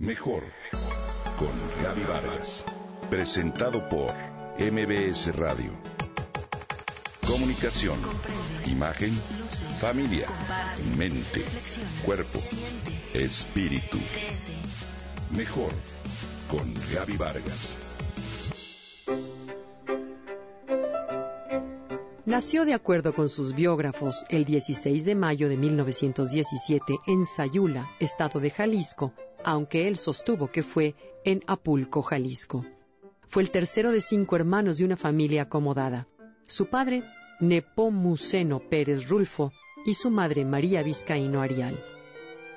Mejor con Gaby Vargas. Presentado por MBS Radio. Comunicación, imagen, familia, mente, cuerpo, espíritu. Mejor con Gaby Vargas. Nació de acuerdo con sus biógrafos el 16 de mayo de 1917 en Sayula, estado de Jalisco, aunque él sostuvo que fue en Apulco, Jalisco. Fue el tercero de cinco hermanos de una familia acomodada. Su padre, Nepomuceno Pérez Rulfo, y su madre, María Vizcaíno Arial.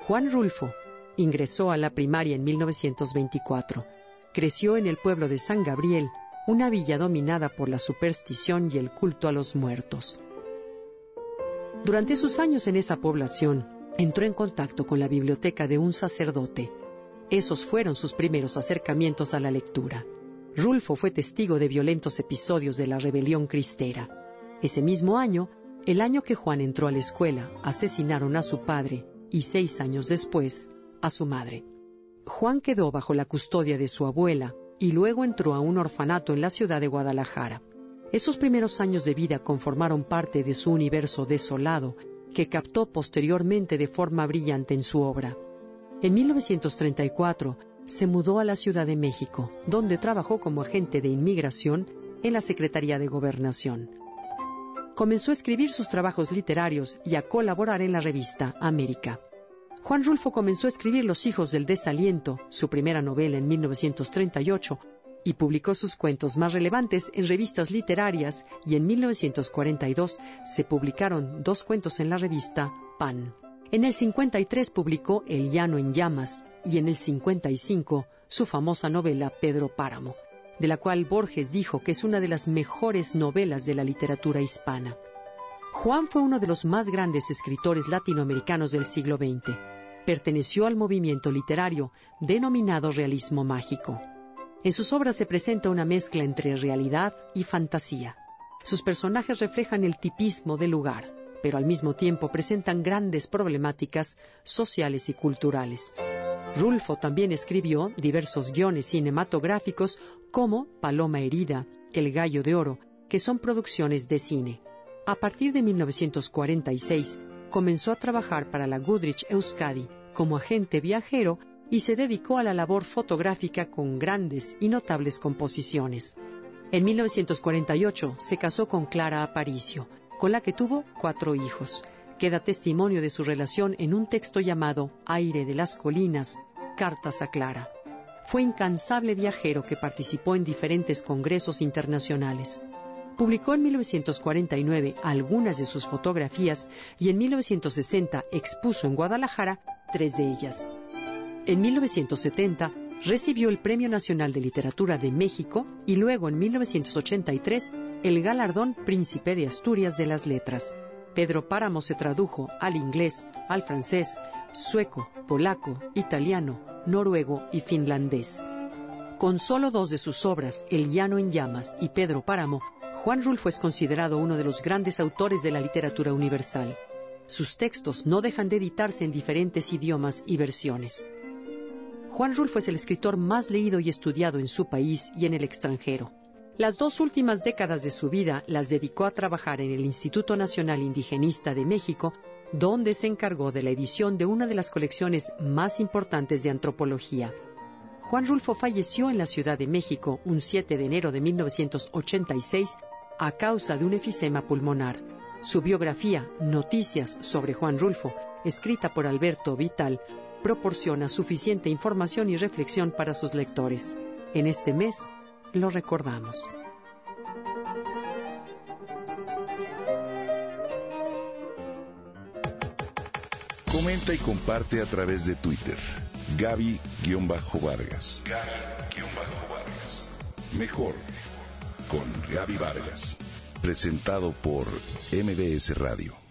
Juan Rulfo ingresó a la primaria en 1924. Creció en el pueblo de San Gabriel, una villa dominada por la superstición y el culto a los muertos. Durante sus años en esa población, entró en contacto con la biblioteca de un sacerdote. Esos fueron sus primeros acercamientos a la lectura. Rulfo fue testigo de violentos episodios de la rebelión cristera. Ese mismo año, el año que Juan entró a la escuela, asesinaron a su padre y seis años después, a su madre. Juan quedó bajo la custodia de su abuela, y luego entró a un orfanato en la ciudad de Guadalajara. Esos primeros años de vida conformaron parte de su universo desolado, que captó posteriormente de forma brillante en su obra. En 1934 se mudó a la Ciudad de México, donde trabajó como agente de inmigración en la Secretaría de Gobernación. Comenzó a escribir sus trabajos literarios y a colaborar en la revista América. Juan Rulfo comenzó a escribir Los hijos del desaliento, su primera novela en 1938, y publicó sus cuentos más relevantes en revistas literarias y en 1942 se publicaron dos cuentos en la revista Pan. En el 53 publicó El llano en llamas y en el 55 su famosa novela Pedro Páramo, de la cual Borges dijo que es una de las mejores novelas de la literatura hispana. Juan fue uno de los más grandes escritores latinoamericanos del siglo XX perteneció al movimiento literario denominado realismo mágico. En sus obras se presenta una mezcla entre realidad y fantasía. Sus personajes reflejan el tipismo del lugar, pero al mismo tiempo presentan grandes problemáticas sociales y culturales. Rulfo también escribió diversos guiones cinematográficos como Paloma Herida, El Gallo de Oro, que son producciones de cine. A partir de 1946, comenzó a trabajar para la Goodrich Euskadi como agente viajero y se dedicó a la labor fotográfica con grandes y notables composiciones. En 1948 se casó con Clara Aparicio, con la que tuvo cuatro hijos. Queda testimonio de su relación en un texto llamado Aire de las Colinas, Cartas a Clara. Fue incansable viajero que participó en diferentes congresos internacionales. Publicó en 1949 algunas de sus fotografías y en 1960 expuso en Guadalajara tres de ellas. En 1970 recibió el Premio Nacional de Literatura de México y luego en 1983 el galardón Príncipe de Asturias de las Letras. Pedro Páramo se tradujo al inglés, al francés, sueco, polaco, italiano, noruego y finlandés. Con solo dos de sus obras, El Llano en Llamas y Pedro Páramo, Juan Rulfo es considerado uno de los grandes autores de la literatura universal. Sus textos no dejan de editarse en diferentes idiomas y versiones. Juan Rulfo es el escritor más leído y estudiado en su país y en el extranjero. Las dos últimas décadas de su vida las dedicó a trabajar en el Instituto Nacional Indigenista de México, donde se encargó de la edición de una de las colecciones más importantes de antropología. Juan Rulfo falleció en la Ciudad de México un 7 de enero de 1986 a causa de un efisema pulmonar. Su biografía, Noticias sobre Juan Rulfo, escrita por Alberto Vital, proporciona suficiente información y reflexión para sus lectores. En este mes lo recordamos. Comenta y comparte a través de Twitter. Gaby-Vargas. Gaby-Vargas. Mejor con Gaby Vargas. Presentado por MBS Radio.